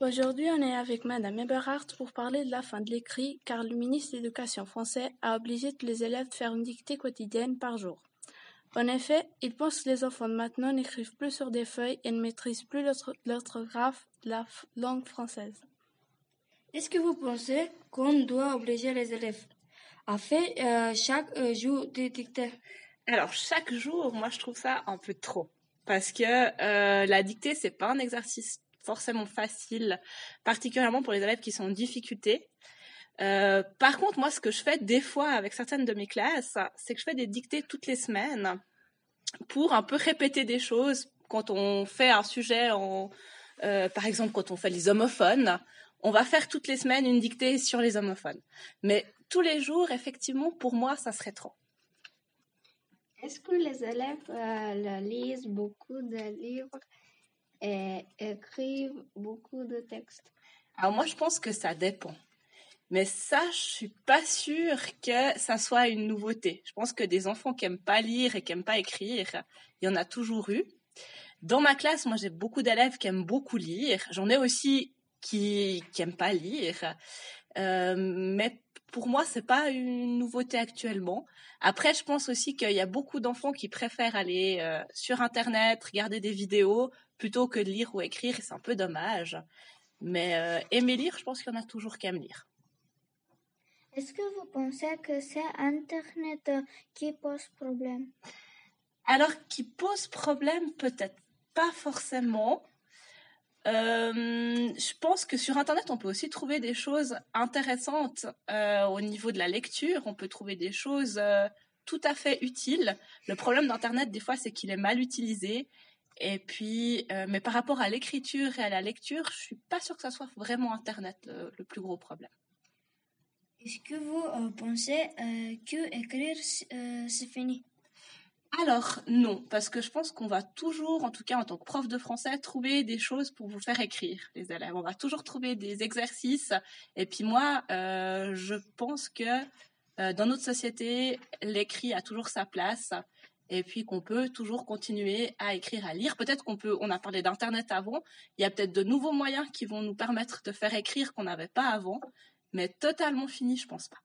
Aujourd'hui, on est avec Madame Eberhardt pour parler de la fin de l'écrit, car le ministre de l'Éducation français a obligé tous les élèves de faire une dictée quotidienne par jour. En effet, il pense que les enfants de maintenant n'écrivent plus sur des feuilles et ne maîtrisent plus l'orthographe de la langue française. Est-ce que vous pensez qu'on doit obliger les élèves à faire euh, chaque euh, jour des dictées? Alors, chaque jour, moi, je trouve ça un peu trop. Parce que euh, la dictée, c'est pas un exercice forcément facile, particulièrement pour les élèves qui sont en difficulté. Euh, par contre, moi, ce que je fais des fois avec certaines de mes classes, c'est que je fais des dictées toutes les semaines pour un peu répéter des choses quand on fait un sujet euh, par exemple, quand on fait les homophones, on va faire toutes les semaines une dictée sur les homophones. Mais tous les jours, effectivement, pour moi, ça serait trop. Est-ce que les élèves euh, lisent beaucoup de livres? Et écrivent beaucoup de textes Alors moi, je pense que ça dépend. Mais ça, je suis pas sûre que ça soit une nouveauté. Je pense que des enfants qui aiment pas lire et qui aiment pas écrire, il y en a toujours eu. Dans ma classe, moi, j'ai beaucoup d'élèves qui aiment beaucoup lire. J'en ai aussi qui qui aiment pas lire. Euh, mais pour moi, c'est pas une nouveauté actuellement. Après, je pense aussi qu'il y a beaucoup d'enfants qui préfèrent aller euh, sur Internet, regarder des vidéos, plutôt que de lire ou écrire, et c'est un peu dommage. Mais euh, aimer lire, je pense qu'il y en a toujours qui aiment lire. Est-ce que vous pensez que c'est Internet qui pose problème? Alors, qui pose problème, peut-être pas forcément. Euh, je pense que sur Internet, on peut aussi trouver des choses intéressantes euh, au niveau de la lecture. On peut trouver des choses euh, tout à fait utiles. Le problème d'Internet, des fois, c'est qu'il est mal utilisé. Et puis, mais par rapport à l'écriture et à la lecture, je suis pas sûre que ça soit vraiment Internet le plus gros problème. Est-ce que vous pensez que écrire c'est fini? Alors non, parce que je pense qu'on va toujours, en tout cas en tant que prof de français, trouver des choses pour vous faire écrire, les élèves. On va toujours trouver des exercices. Et puis moi, euh, je pense que euh, dans notre société, l'écrit a toujours sa place. Et puis qu'on peut toujours continuer à écrire, à lire. Peut-être qu'on peut, on a parlé d'internet avant. Il y a peut-être de nouveaux moyens qui vont nous permettre de faire écrire qu'on n'avait pas avant. Mais totalement fini, je pense pas.